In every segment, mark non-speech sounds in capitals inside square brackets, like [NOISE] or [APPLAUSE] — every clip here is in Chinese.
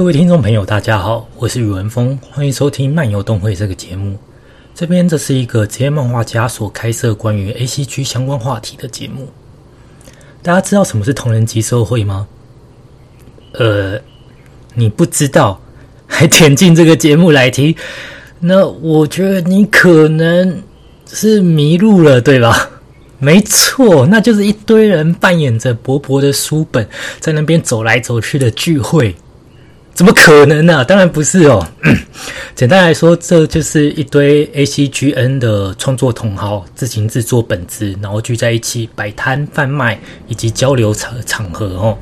各位听众朋友，大家好，我是宇文峰，欢迎收听漫游动会这个节目。这边这是一个职业漫画家所开设关于 A C G 相关话题的节目。大家知道什么是同人集社会吗？呃，你不知道，还点进这个节目来听，那我觉得你可能是迷路了，对吧？没错，那就是一堆人扮演着薄薄的书本，在那边走来走去的聚会。怎么可能呢？当然不是哦。[CLEARS THROAT] 简单来说，这就是一堆 ACGN 的创作同好自行制作本子，然后聚在一起摆摊贩卖以及交流场场合哦。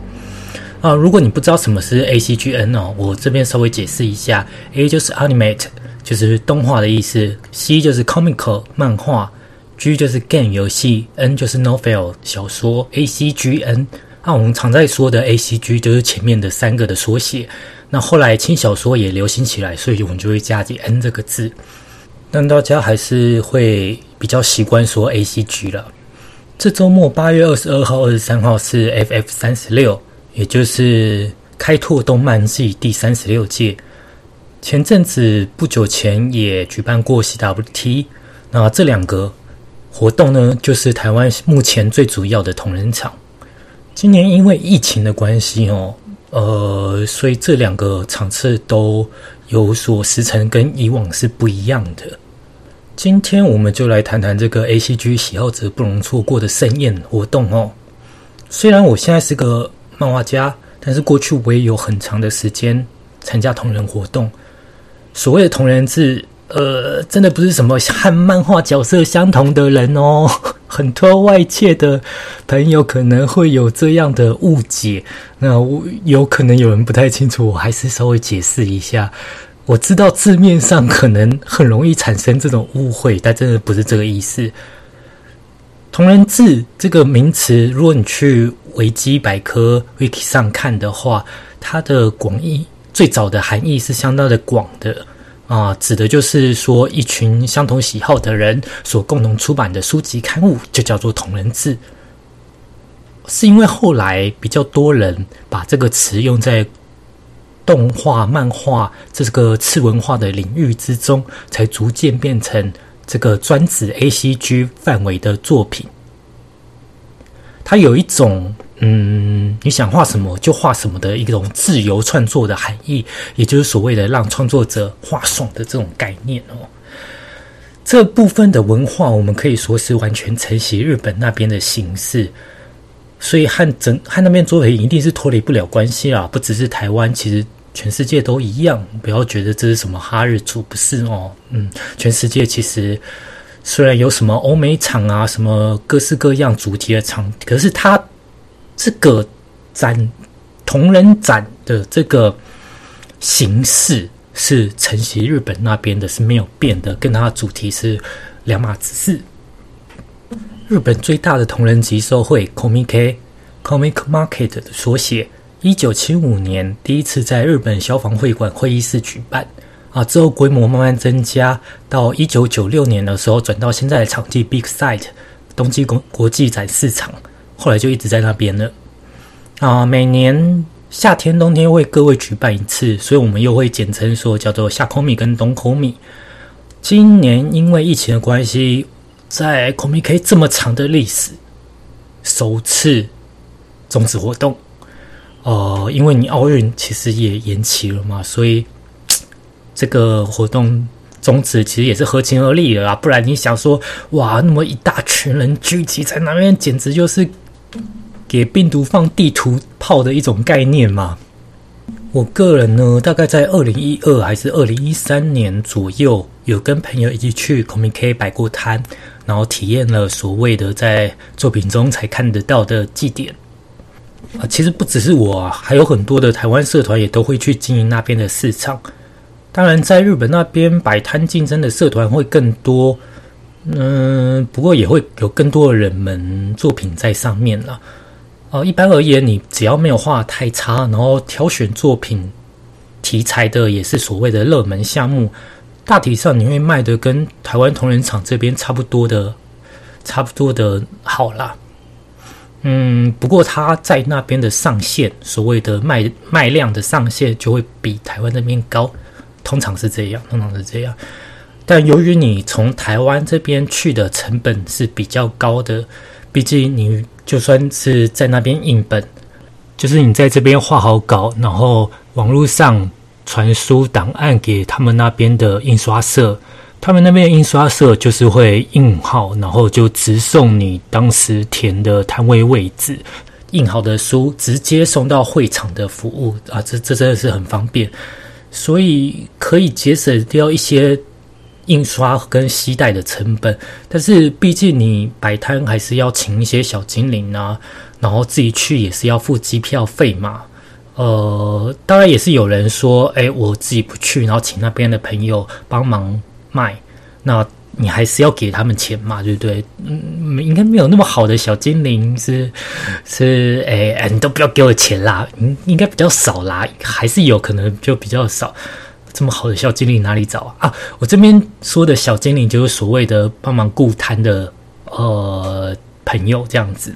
啊，如果你不知道什么是 ACGN 哦，我这边稍微解释一下：A 就是 Animate，就是动画的意思；C 就是 Comical 漫画。G 就是 game 游戏，N 就是 novel 小说，A C G N。那我们常在说的 A C G 就是前面的三个的缩写。那后来轻小说也流行起来，所以我们就会加进 N 这个字。但大家还是会比较习惯说 A C G 了。这周末八月二十二号、二十三号是 F F 三十六，也就是开拓动漫季第三十六届。前阵子不久前也举办过 C W T，那这两个。活动呢，就是台湾目前最主要的同人场。今年因为疫情的关系哦，呃，所以这两个场次都有所时程跟以往是不一样的。今天我们就来谈谈这个 A C G 喜好者不容错过的盛宴活动哦。虽然我现在是个漫画家，但是过去我也有很长的时间参加同人活动。所谓的同人志。呃，真的不是什么和漫画角色相同的人哦。[LAUGHS] 很多外界的朋友可能会有这样的误解。那我有可能有人不太清楚，我还是稍微解释一下。我知道字面上可能很容易产生这种误会，但真的不是这个意思。同人志这个名词，如果你去维基百科 wiki 上看的话，它的广义最早的含义是相当的广的。啊，指的就是说，一群相同喜好的人所共同出版的书籍刊物，就叫做同人志。是因为后来比较多人把这个词用在动画、漫画这个次文化的领域之中，才逐渐变成这个专指 A C G 范围的作品。它有一种。嗯，你想画什么就画什么的一种自由创作的含义，也就是所谓的让创作者画爽的这种概念哦。这部分的文化，我们可以说是完全承袭日本那边的形式，所以和整和那边作品一定是脱离不了关系啦。不只是台湾，其实全世界都一样。不要觉得这是什么哈日族，不是哦。嗯，全世界其实虽然有什么欧美场啊，什么各式各样主题的场，可是它。这个展同人展的这个形式是承袭日本那边的，是没有变的，跟它的主题是两码子事。日本最大的同人集售会 Comic Comic Market 的缩写，一九七五年第一次在日本消防会馆会议室举办，啊，之后规模慢慢增加，到一九九六年的时候转到现在的场地 Big Site 东京国国际展市场。后来就一直在那边了啊！每年夏天、冬天为各位举办一次，所以我们又会简称说叫做夏空米跟冬空米。今年因为疫情的关系，在 Comic 这么长的历史，首次终止活动。哦，因为你奥运其实也延期了嘛，所以这个活动终止其实也是合情合理的啦。不然你想说，哇，那么一大群人聚集在那边，简直就是。给病毒放地图炮的一种概念嘛？我个人呢，大概在二零一二还是二零一三年左右，有跟朋友一起去 Comic K 摆过摊，然后体验了所谓的在作品中才看得到的祭典。啊，其实不只是我，啊，还有很多的台湾社团也都会去经营那边的市场。当然，在日本那边摆摊竞争的社团会更多，嗯，不过也会有更多的人们作品在上面了。呃，一般而言，你只要没有画太差，然后挑选作品题材的也是所谓的热门项目，大体上你会卖的跟台湾同仁厂这边差不多的，差不多的好啦。嗯，不过它在那边的上限，所谓的卖卖量的上限就会比台湾这边高，通常是这样，通常是这样。但由于你从台湾这边去的成本是比较高的，毕竟你就算是在那边印本，就是你在这边画好稿，然后网络上传输档案给他们那边的印刷社。他们那边印刷社就是会印好，然后就直送你当时填的摊位位置，印好的书直接送到会场的服务啊，这这真的是很方便，所以可以节省掉一些印刷跟携带的成本。但是毕竟你摆摊还是要请一些小精灵啊，然后自己去也是要付机票费嘛。呃，当然也是有人说，哎，我自己不去，然后请那边的朋友帮忙。卖，那你还是要给他们钱嘛，对不对？嗯，应该没有那么好的小精灵是 [LAUGHS] 是，哎哎，你都不要给我钱啦，应应该比较少啦，还是有可能就比较少。这么好的小精灵哪里找啊？我这边说的小精灵就是所谓的帮忙顾摊的呃朋友这样子，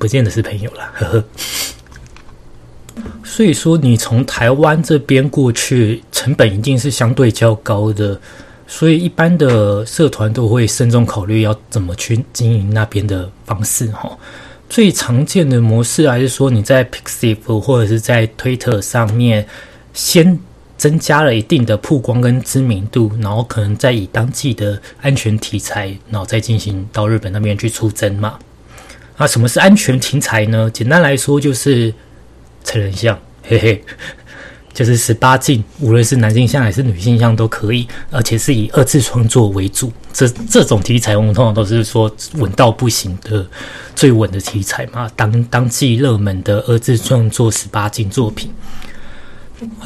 不见得是朋友了，呵呵。所以说，你从台湾这边过去，成本一定是相对较高的。所以，一般的社团都会慎重考虑要怎么去经营那边的方式。哈，最常见的模式还是说，你在 Pixiv 或者是在推特上面先增加了一定的曝光跟知名度，然后可能再以当季的安全题材，然后再进行到日本那边去出征嘛。啊，什么是安全题材呢？简单来说，就是。成人像，嘿嘿，[LAUGHS] 就是十八禁，无论是男性像还是女性像都可以，而且是以二次创作为主。这这种题材，我们通常都是说稳到不行的最稳的题材嘛。当当季热门的二次创作十八禁作品，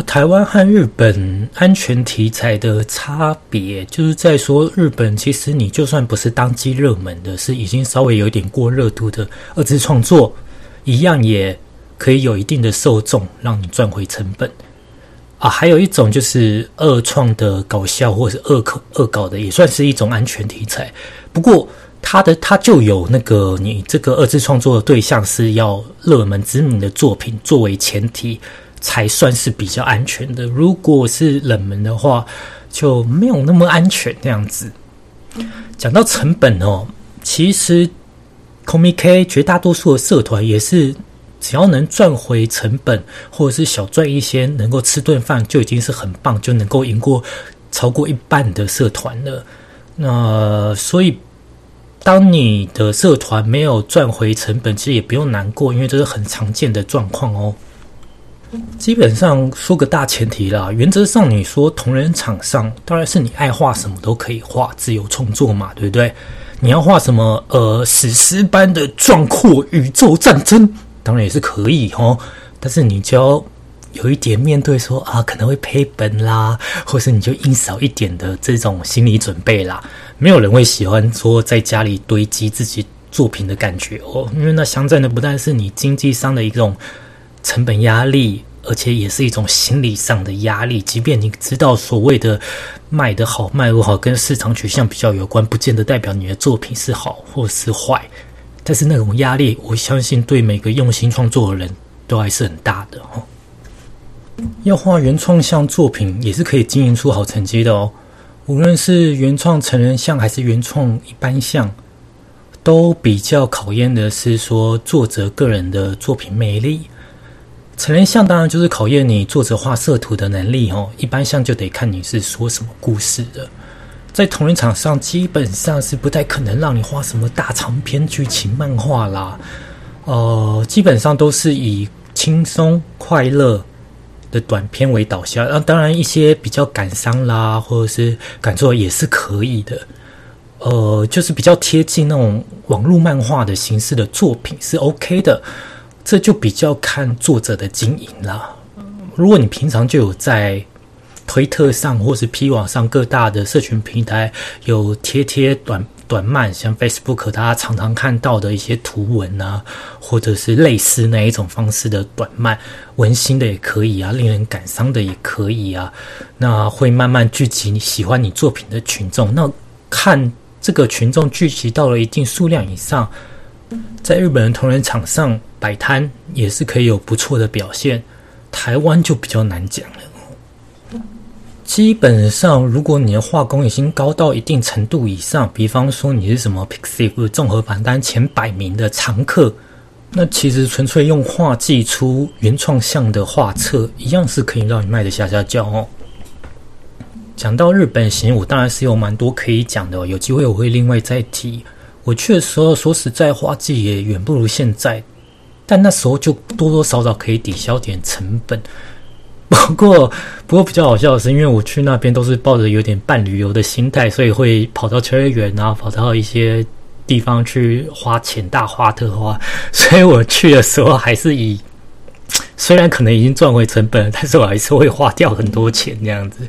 台湾和日本安全题材的差别，就是在说日本其实你就算不是当季热门的，是已经稍微有点过热度的二次创作，一样也。可以有一定的受众，让你赚回成本啊。还有一种就是二创的搞笑，或者是恶口恶搞的，也算是一种安全题材。不过，它的它就有那个你这个二次创作的对象是要热门知名的作品作为前提，才算是比较安全的。如果是冷门的话，就没有那么安全这样子。讲到成本哦，其实 Comic 绝大多数的社团也是。只要能赚回成本，或者是小赚一些，能够吃顿饭就已经是很棒，就能够赢过超过一半的社团了。那所以，当你的社团没有赚回成本，其实也不用难过，因为这是很常见的状况哦。基本上说个大前提啦，原则上你说同人场上，当然是你爱画什么都可以画，自由创作嘛，对不对？你要画什么？呃，史诗般的壮阔宇宙战争。当然也是可以哦，但是你就要有一点面对说啊，可能会赔本啦，或是你就印少一点的这种心理准备啦。没有人会喜欢说在家里堆积自己作品的感觉哦，因为那相对的不但是你经济上的一种成本压力，而且也是一种心理上的压力。即便你知道所谓的卖得好卖不好跟市场取向比较有关，不见得代表你的作品是好或是坏。但是那种压力，我相信对每个用心创作的人都还是很大的哦。要画原创像作品，也是可以经营出好成绩的哦。无论是原创成人像还是原创一般像，都比较考验的是说作者个人的作品魅力。成人像当然就是考验你作者画色图的能力哦，一般像就得看你是说什么故事的。在同人场上，基本上是不太可能让你画什么大长篇剧情漫画啦。呃，基本上都是以轻松快乐的短片为导向。那当然，一些比较感伤啦，或者是感受也是可以的。呃，就是比较贴近那种网络漫画的形式的作品是 OK 的。这就比较看作者的经营了。如果你平常就有在。推特上或是 P 网上各大的社群平台有贴贴短短漫，像 Facebook 大家常常看到的一些图文啊，或者是类似那一种方式的短漫，温馨的也可以啊，令人感伤的也可以啊。那会慢慢聚集你喜欢你作品的群众。那看这个群众聚集到了一定数量以上，在日本的同人场上摆摊也是可以有不错的表现，台湾就比较难讲了。基本上，如果你的画工已经高到一定程度以上，比方说你是什么 Pixiv 综合榜单前百名的常客，那其实纯粹用画技出原创像的画册，一样是可以让你卖的下下叫哦。讲到日本行，我当然是有蛮多可以讲的，有机会我会另外再提。我去的时候，说实在话，技也远不如现在，但那时候就多多少少可以抵消点成本。[LAUGHS] 不过，不过比较好笑的是，因为我去那边都是抱着有点半旅游的心态，所以会跑到秋叶原，然后跑到一些地方去花钱大花特花。所以我去的时候还是以，虽然可能已经赚回成本，但是我还是会花掉很多钱这样子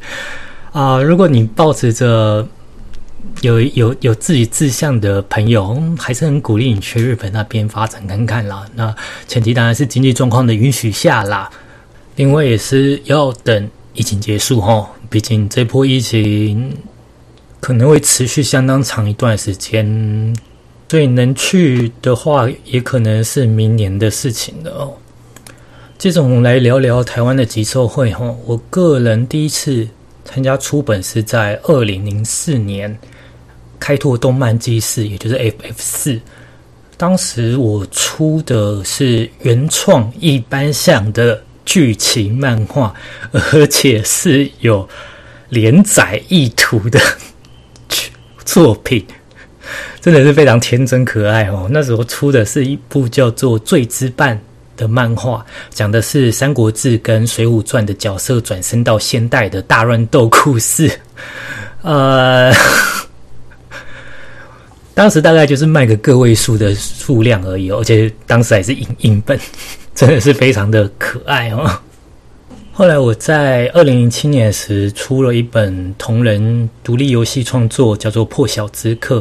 啊。如果你抱持着。有有有自己志向的朋友，还是很鼓励你去日本那边发展看看啦。那前提当然是经济状况的允许下啦。另外也是要等疫情结束哈，毕竟这波疫情可能会持续相当长一段时间，所以能去的话，也可能是明年的事情了哦。接着我们来聊聊台湾的集售会哈。我个人第一次参加出本是在二零零四年。开拓动漫祭四，也就是 FF 四。当时我出的是原创一般向的剧情漫画，而且是有连载意图的作品，[LAUGHS] 真的是非常天真可爱哦。那时候出的是一部叫做《罪之伴》的漫画，讲的是《三国志》跟《水浒传》的角色转身到现代的大乱斗故事，呃。当时大概就是卖个个位数的数量而已，而且当时还是影印本，真的是非常的可爱哦。后来我在二零零七年时出了一本同人独立游戏创作，叫做《破晓之客》。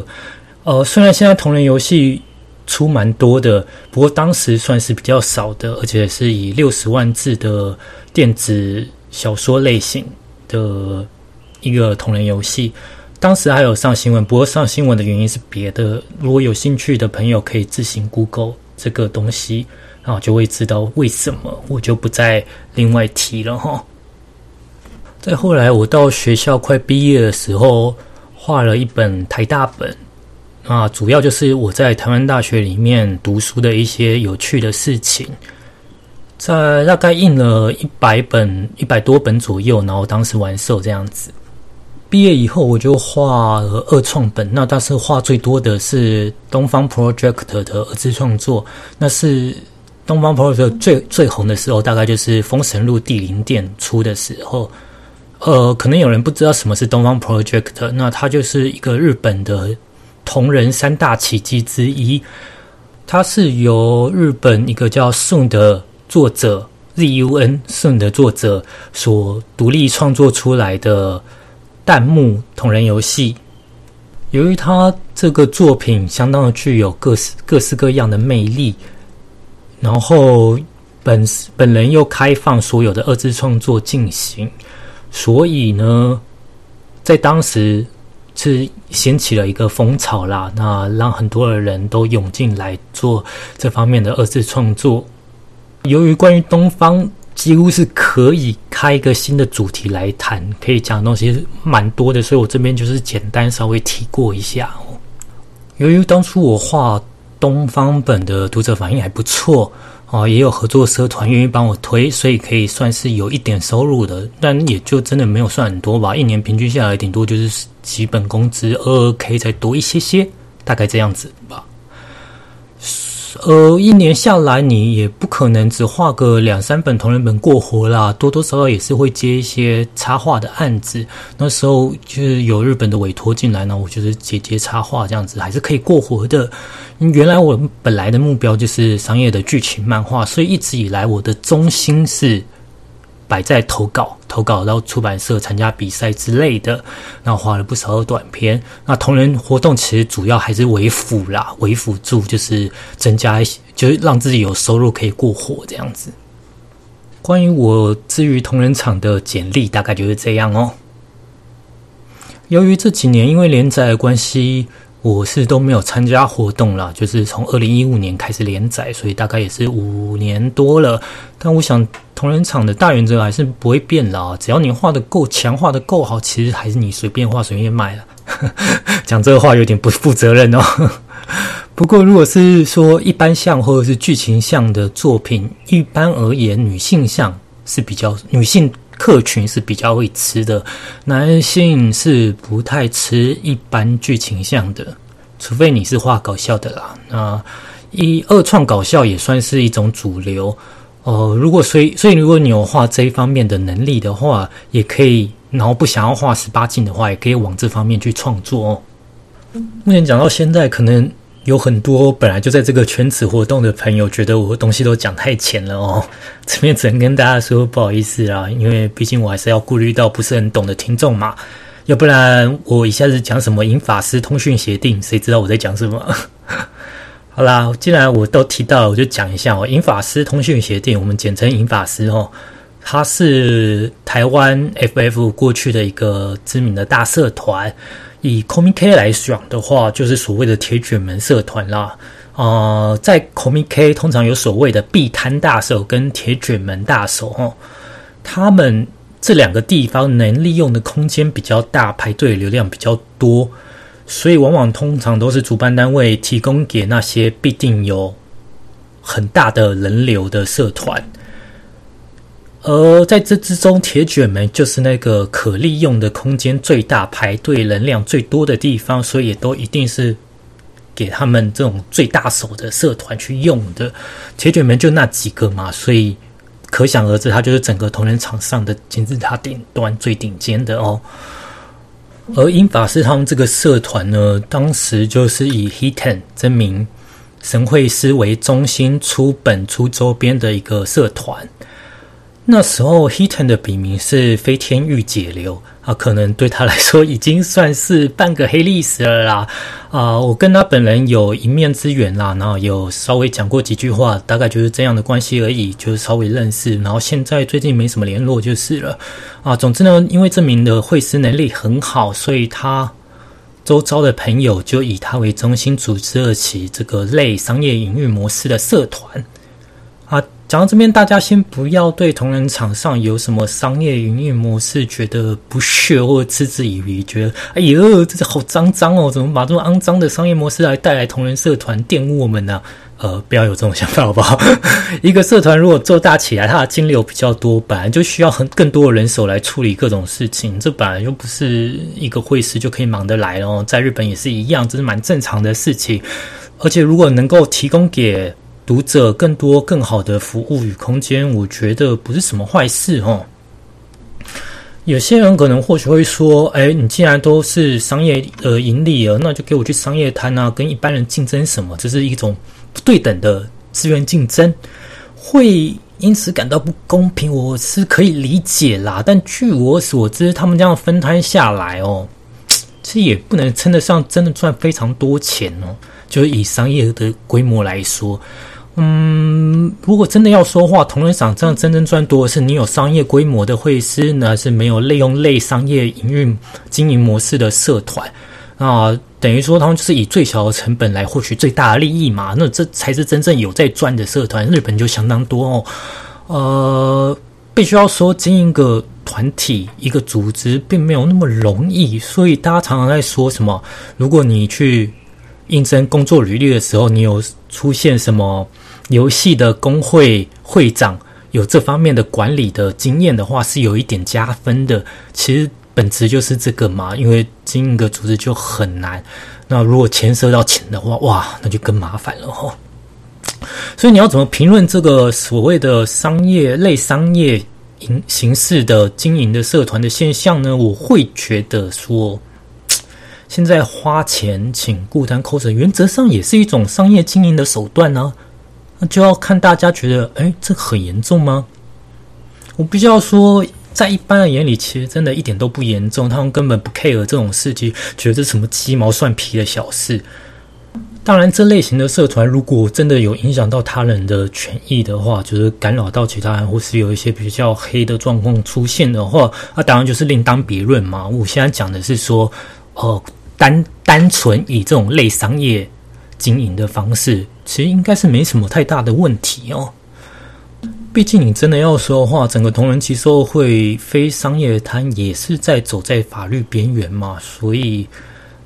呃，虽然现在同人游戏出蛮多的，不过当时算是比较少的，而且是以六十万字的电子小说类型的一个同人游戏。当时还有上新闻，不过上新闻的原因是别的。如果有兴趣的朋友，可以自行 Google 这个东西，然后就会知道为什么。我就不再另外提了哈。再后来，我到学校快毕业的时候，画了一本台大本啊，主要就是我在台湾大学里面读书的一些有趣的事情，在大概印了一百本、一百多本左右，然后当时完售这样子。毕业以后，我就画了二创本。那但是画最多的是东方 Project 的二次创作。那是东方 Project 最最红的时候，大概就是《封神录》第零店出的时候。呃，可能有人不知道什么是东方 Project，那它就是一个日本的同人三大奇迹之一。它是由日本一个叫宋的作者 ZUN 宋的作者所独立创作出来的。弹幕同人游戏，由于他这个作品相当的具有各式各式各样的魅力，然后本本人又开放所有的二次创作进行，所以呢，在当时是掀起了一个风潮啦。那让很多的人都涌进来做这方面的二次创作。由于关于东方。几乎是可以开一个新的主题来谈，可以讲的东西蛮多的，所以我这边就是简单稍微提过一下。由于当初我画东方本的读者反应还不错哦，也有合作社团愿意帮我推，所以可以算是有一点收入的，但也就真的没有算很多吧。一年平均下来，顶多就是基本工资二二 K 再多一些些，大概这样子吧。呃，一年下来，你也不可能只画个两三本同人本过活啦，多多少少也是会接一些插画的案子。那时候就是有日本的委托进来呢，我就是接接插画这样子，还是可以过活的。原来我本来的目标就是商业的剧情漫画，所以一直以来我的中心是。摆在投稿，投稿到出版社参加比赛之类的，然后画了不少的短片。那同人活动其实主要还是为辅啦，为辅助就是增加一些，就是让自己有收入可以过活这样子。关于我至于同人场的简历，大概就是这样哦。由于这几年因为连载的关系，我是都没有参加活动啦，就是从二零一五年开始连载，所以大概也是五年多了。但我想同人场的大原则还是不会变啦，只要你画的够强，画的够好，其实还是你随便画随便卖了。[LAUGHS] 讲这个话有点不负责任哦。不过如果是说一般像或者是剧情像的作品，一般而言，女性像是比较女性。客群是比较会吃的，男性是不太吃一般剧情向的，除非你是画搞笑的啦。那一二创搞笑也算是一种主流哦。如果所以所以如果你有画这一方面的能力的话，也可以。然后不想要画十八禁的话，也可以往这方面去创作哦。目前讲到现在，可能。有很多本来就在这个圈子活动的朋友，觉得我东西都讲太浅了哦。[LAUGHS] 这边只能跟大家说不好意思啦，因为毕竟我还是要顾虑到不是很懂的听众嘛。要不然我一下子讲什么银法师通讯协定，谁知道我在讲什么？[LAUGHS] 好啦，既然我都提到，我就讲一下哦。银法师通讯协定，我们简称银法师哦。它是台湾 FF 过去的一个知名的大社团。以 Comic K 来讲的话，就是所谓的铁卷门社团啦。呃，在 Comic K 通常有所谓的壁摊大手跟铁卷门大手哦，他们这两个地方能利用的空间比较大，排队流量比较多，所以往往通常都是主办单位提供给那些必定有很大的人流的社团。而在这之中，铁卷门就是那个可利用的空间最大、排队人量最多的地方，所以也都一定是给他们这种最大手的社团去用的。铁卷门就那几个嘛，所以可想而知，它就是整个同人场上的金字塔顶端最顶尖的哦。而英法师他们这个社团呢，当时就是以 Hiten 这名神会师为中心出本出周边的一个社团。那时候，Heaton 的笔名是飞天御解流啊，可能对他来说已经算是半个黑历史了啦。啊，我跟他本人有一面之缘啦，然后有稍微讲过几句话，大概就是这样的关系而已，就是稍微认识。然后现在最近没什么联络就是了。啊，总之呢，因为这名的会师能力很好，所以他周遭的朋友就以他为中心组织了起这个类商业营运模式的社团。啊。讲到这边，大家先不要对同人场上有什么商业营运模式觉得不屑或者嗤之以鼻，觉得哎呦，这是好脏脏哦，怎么把这么肮脏的商业模式来带来同人社团玷污我们呢？呃，不要有这种想法好不好？[LAUGHS] 一个社团如果做大起来，它的金流比较多，本来就需要很更多的人手来处理各种事情，这本来又不是一个会师就可以忙得来哦。在日本也是一样，这是蛮正常的事情。而且如果能够提供给读者更多更好的服务与空间，我觉得不是什么坏事哦。有些人可能或许会说：“哎，你既然都是商业呃盈利了，那就给我去商业摊啊，跟一般人竞争什么？这是一种不对等的资源竞争，会因此感到不公平。”我是可以理解啦，但据我所知，他们这样分摊下来哦，其实也不能称得上真的赚非常多钱哦。就是以商业的规模来说。嗯，如果真的要说话，同仁场这样真正赚多的是你有商业规模的会师呢，是没有利用类商业营运经营模式的社团啊，等于说他们就是以最小的成本来获取最大的利益嘛，那这才是真正有在赚的社团。日本就相当多哦，呃，必须要说经营个团体一个组织并没有那么容易，所以大家常常在说什么，如果你去应征工作履历的时候，你有出现什么？游戏的工会会长有这方面的管理的经验的话，是有一点加分的。其实本质就是这个嘛，因为经营个组织就很难。那如果牵涉到钱的话，哇，那就更麻烦了哈。所以你要怎么评论这个所谓的商业类商业形形式的经营的社团的现象呢？我会觉得说，现在花钱请固单 cos，原则上也是一种商业经营的手段呢。那就要看大家觉得，哎，这很严重吗？我必须要说，在一般的眼里，其实真的一点都不严重。他们根本不 care 这种事情，觉得这什么鸡毛蒜皮的小事。当然，这类型的社团如果真的有影响到他人的权益的话，就是干扰到其他人，或是有一些比较黑的状况出现的话，那当然就是另当别论嘛。我现在讲的是说，哦。单单纯以这种类商业经营的方式，其实应该是没什么太大的问题哦。毕竟你真的要说的话，整个同仁期售会非商业摊也是在走在法律边缘嘛，所以。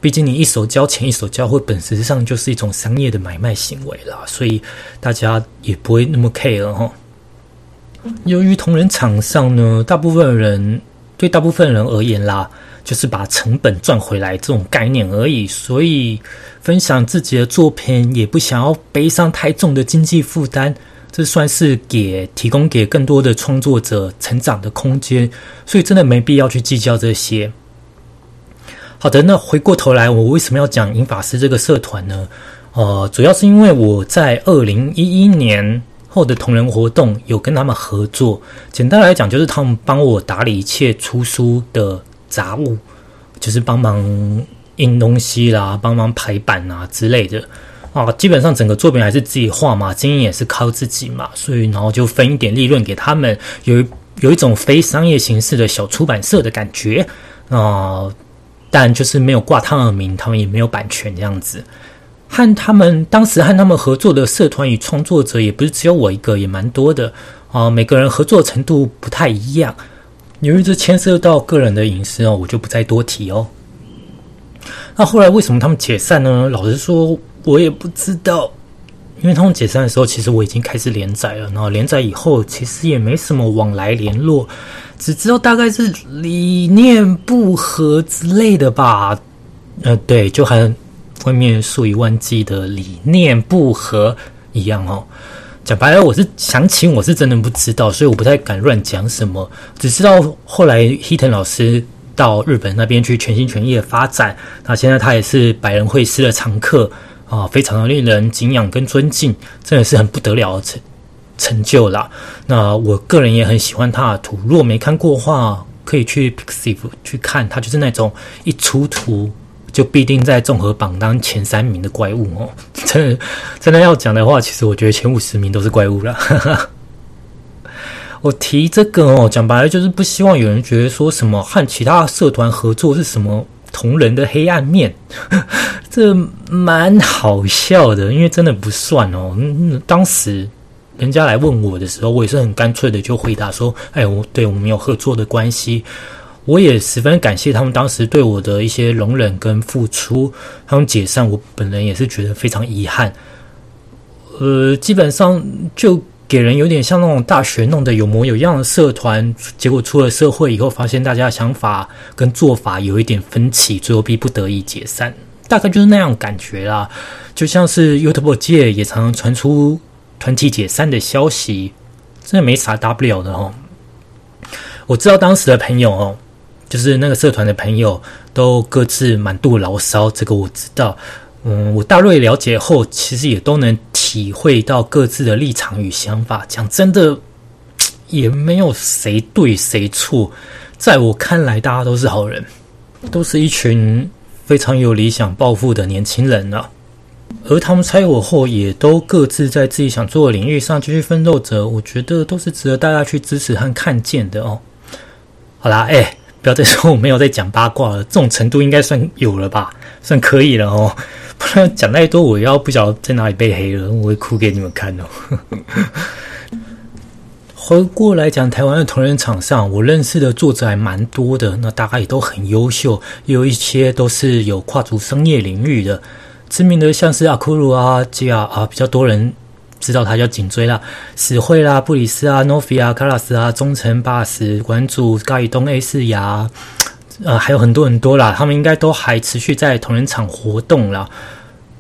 毕竟你一手交钱一手交货，本质上就是一种商业的买卖行为啦，所以大家也不会那么 care 哈。由于同仁场上呢，大部分人对大部分人而言啦，就是把成本赚回来这种概念而已，所以分享自己的作品也不想要背上太重的经济负担，这算是给提供给更多的创作者成长的空间，所以真的没必要去计较这些。好的，那回过头来，我为什么要讲银法师这个社团呢？呃，主要是因为我在二零一一年后的同人活动有跟他们合作。简单来讲，就是他们帮我打理一切出书的杂物，就是帮忙印东西啦，帮忙排版啊之类的。啊，基本上整个作品还是自己画嘛，经营也是靠自己嘛，所以然后就分一点利润给他们，有有一种非商业形式的小出版社的感觉啊。但就是没有挂他们的名，他们也没有版权这样子。和他们当时和他们合作的社团与创作者也不是只有我一个，也蛮多的啊。每个人合作程度不太一样，由于这牵涉到个人的隐私哦，我就不再多提哦。那后来为什么他们解散呢？老实说，我也不知道。因为他们解散的时候，其实我已经开始连载了。然后连载以后，其实也没什么往来联络，只知道大概是理念不合之类的吧。呃，对，就很外面数以万计的理念不合一样哦。讲白了，我是详情我是真的不知道，所以我不太敢乱讲什么。只知道后来 Hiten 老师到日本那边去全心全意的发展，那现在他也是百人会师的常客。啊，非常的令人敬仰跟尊敬，真的是很不得了的成成就啦。那我个人也很喜欢他的图，如果没看过的话，可以去 Pixiv 去看，他就是那种一出图就必定在综合榜当前三名的怪物哦。[LAUGHS] 真的，真的要讲的话，其实我觉得前五十名都是怪物了。[LAUGHS] 我提这个哦，讲白了就是不希望有人觉得说什么和其他社团合作是什么。同人的黑暗面，[LAUGHS] 这蛮好笑的，因为真的不算哦。嗯当时人家来问我的时候，我也是很干脆的就回答说：“哎，我对我们有合作的关系，我也十分感谢他们当时对我的一些容忍跟付出。他们解散，我本人也是觉得非常遗憾。呃，基本上就。”给人有点像那种大学弄得有模有样的社团，结果出了社会以后，发现大家想法跟做法有一点分歧，最后逼不得已解散，大概就是那样感觉啦。就像是 YouTube 界也常常传出团体解散的消息，真的没啥大不了的哦。我知道当时的朋友哦，就是那个社团的朋友，都各自满肚牢骚，这个我知道。嗯，我大略了解后，其实也都能体会到各自的立场与想法。讲真的，也没有谁对谁错。在我看来，大家都是好人，都是一群非常有理想抱负的年轻人啊。而他们拆我后，也都各自在自己想做的领域上继续奋斗着。我觉得都是值得大家去支持和看见的哦。好啦，哎，不要再说我没有在讲八卦了，这种程度应该算有了吧，算可以了哦。不然讲太多，我要不晓得在哪里被黑了，我会哭给你们看哦。[LAUGHS] 回过来讲，台湾的同人场上，我认识的作者还蛮多的，那大概也都很优秀，也有一些都是有跨足商业领域的。知名的像是阿库鲁啊、吉亚啊，比较多人知道他叫颈椎啦、史惠啦、布里斯啊、诺菲啊、卡拉斯啊、忠诚巴斯、馆主盖东 A 四牙。呃，还有很多很多啦，他们应该都还持续在同仁场活动啦。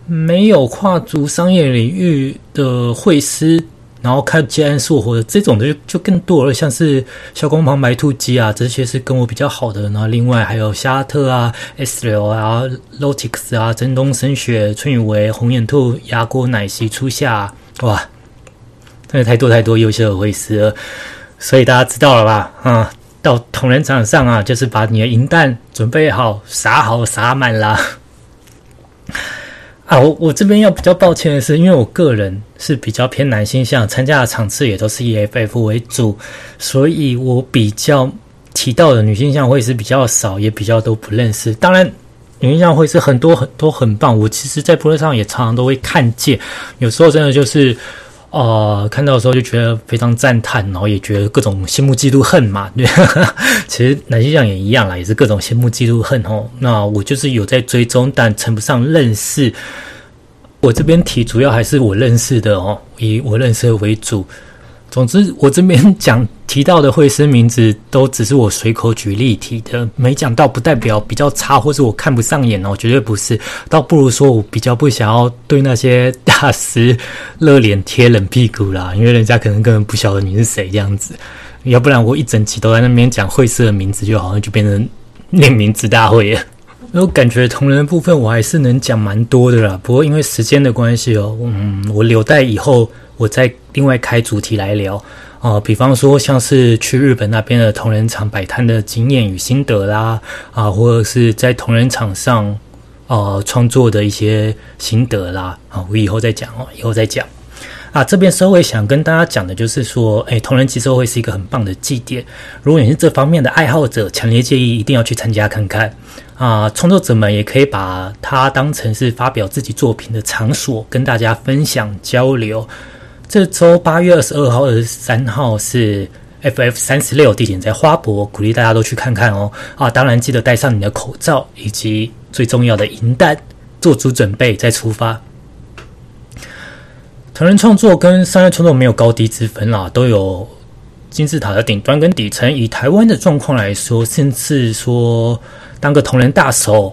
没有跨足商业领域的会师，然后开接案做活的这种的就就更多了，像是小光旁白兔机啊，这些是跟我比较好的。然后另外还有夏特啊、S 流啊、Lotix 啊、真东升雪、春雨维、红眼兔、牙锅奶昔初夏，哇，真的太多太多优秀的会师了，所以大家知道了吧？啊。到同仁场上啊，就是把你的银弹准备好，撒好撒满啦。啊，我我这边要比较抱歉的是，因为我个人是比较偏男性向，参加的场次也都是以 FF 为主，所以我比较提到的女性向会是比较少，也比较都不认识。当然，女印象会是很多很多很棒。我其实，在博客上也常常都会看见，有时候真的就是。呃，看到的时候就觉得非常赞叹，然后也觉得各种羡慕嫉妒恨嘛。对，[LAUGHS] 其实男性上也一样啦，也是各种羡慕嫉妒恨哦。那我就是有在追踪，但称不上认识。我这边提主要还是我认识的哦，以我认识的为主。总之，我这边讲提到的会师名字，都只是我随口举例提的，没讲到不代表比较差，或是我看不上眼哦，绝对不是。倒不如说我比较不想要对那些大师热脸贴冷屁股啦，因为人家可能根本不晓得你是谁这样子。要不然我一整期都在那边讲会师的名字，就好像就变成念名字大会了。[LAUGHS] 我感觉同人的部分我还是能讲蛮多的啦，不过因为时间的关系哦，嗯，我留待以后。我再另外开主题来聊啊，比方说像是去日本那边的同仁场摆摊的经验与心得啦，啊，或者是在同仁场上呃创作的一些心得啦，啊，我以后再讲哦，以后再讲啊。这边稍微想跟大家讲的就是说，哎，同仁集售会是一个很棒的祭典，如果你是这方面的爱好者，强烈建议一定要去参加看看啊。创作者们也可以把它当成是发表自己作品的场所，跟大家分享交流。这周八月二十二号、二十三号是 FF 三十六，地点在花博，鼓励大家都去看看哦。啊，当然记得戴上你的口罩，以及最重要的银弹，做足准备再出发。同人创作跟商业创作没有高低之分啦，都有金字塔的顶端跟底层。以台湾的状况来说，甚至说当个同人大手，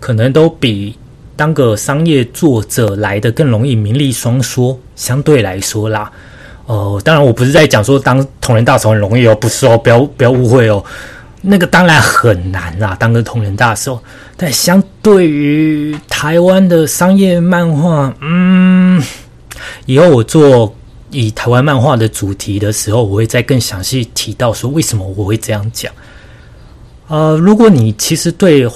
可能都比。当个商业作者来的更容易名利双收，相对来说啦，哦，当然我不是在讲说当同人大手很容易哦，不是哦，不要不要误会哦，那个当然很难啦，当个同人大手，但相对于台湾的商业漫画，嗯，以后我做以台湾漫画的主题的时候，我会再更详细提到说为什么我会这样讲。呃，如果你其实对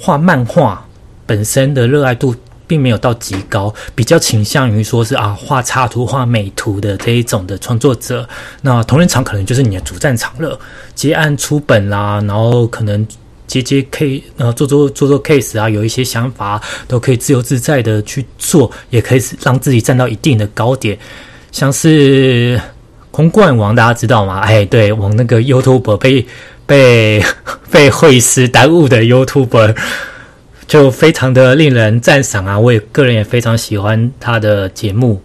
画漫画，本身的热爱度并没有到极高，比较倾向于说是啊画插图、画美图的这一种的创作者。那同人场可能就是你的主战场了，接案出本啦，然后可能接接 K 呃做做做做 case 啊，有一些想法都可以自由自在的去做，也可以让自己站到一定的高点。像是空冠王，大家知道吗？哎，对，往那个 YouTube 被被被会师耽误的 YouTube。就非常的令人赞赏啊！我也个人也非常喜欢他的节目。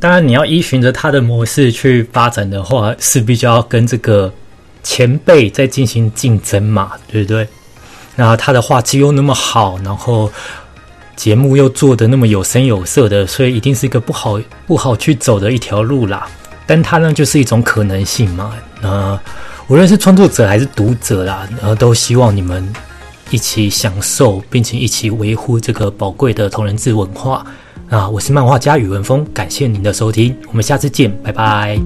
当然，你要依循着他的模式去发展的话，势必就要跟这个前辈在进行竞争嘛，对不对？那他的画技又那么好，然后节目又做的那么有声有色的，所以一定是一个不好不好去走的一条路啦。但他呢，就是一种可能性嘛。那无论是创作者还是读者啦，然后都希望你们。一起享受，并且一起维护这个宝贵的同人志文化啊！我是漫画家宇文峰，感谢您的收听，我们下次见，拜拜。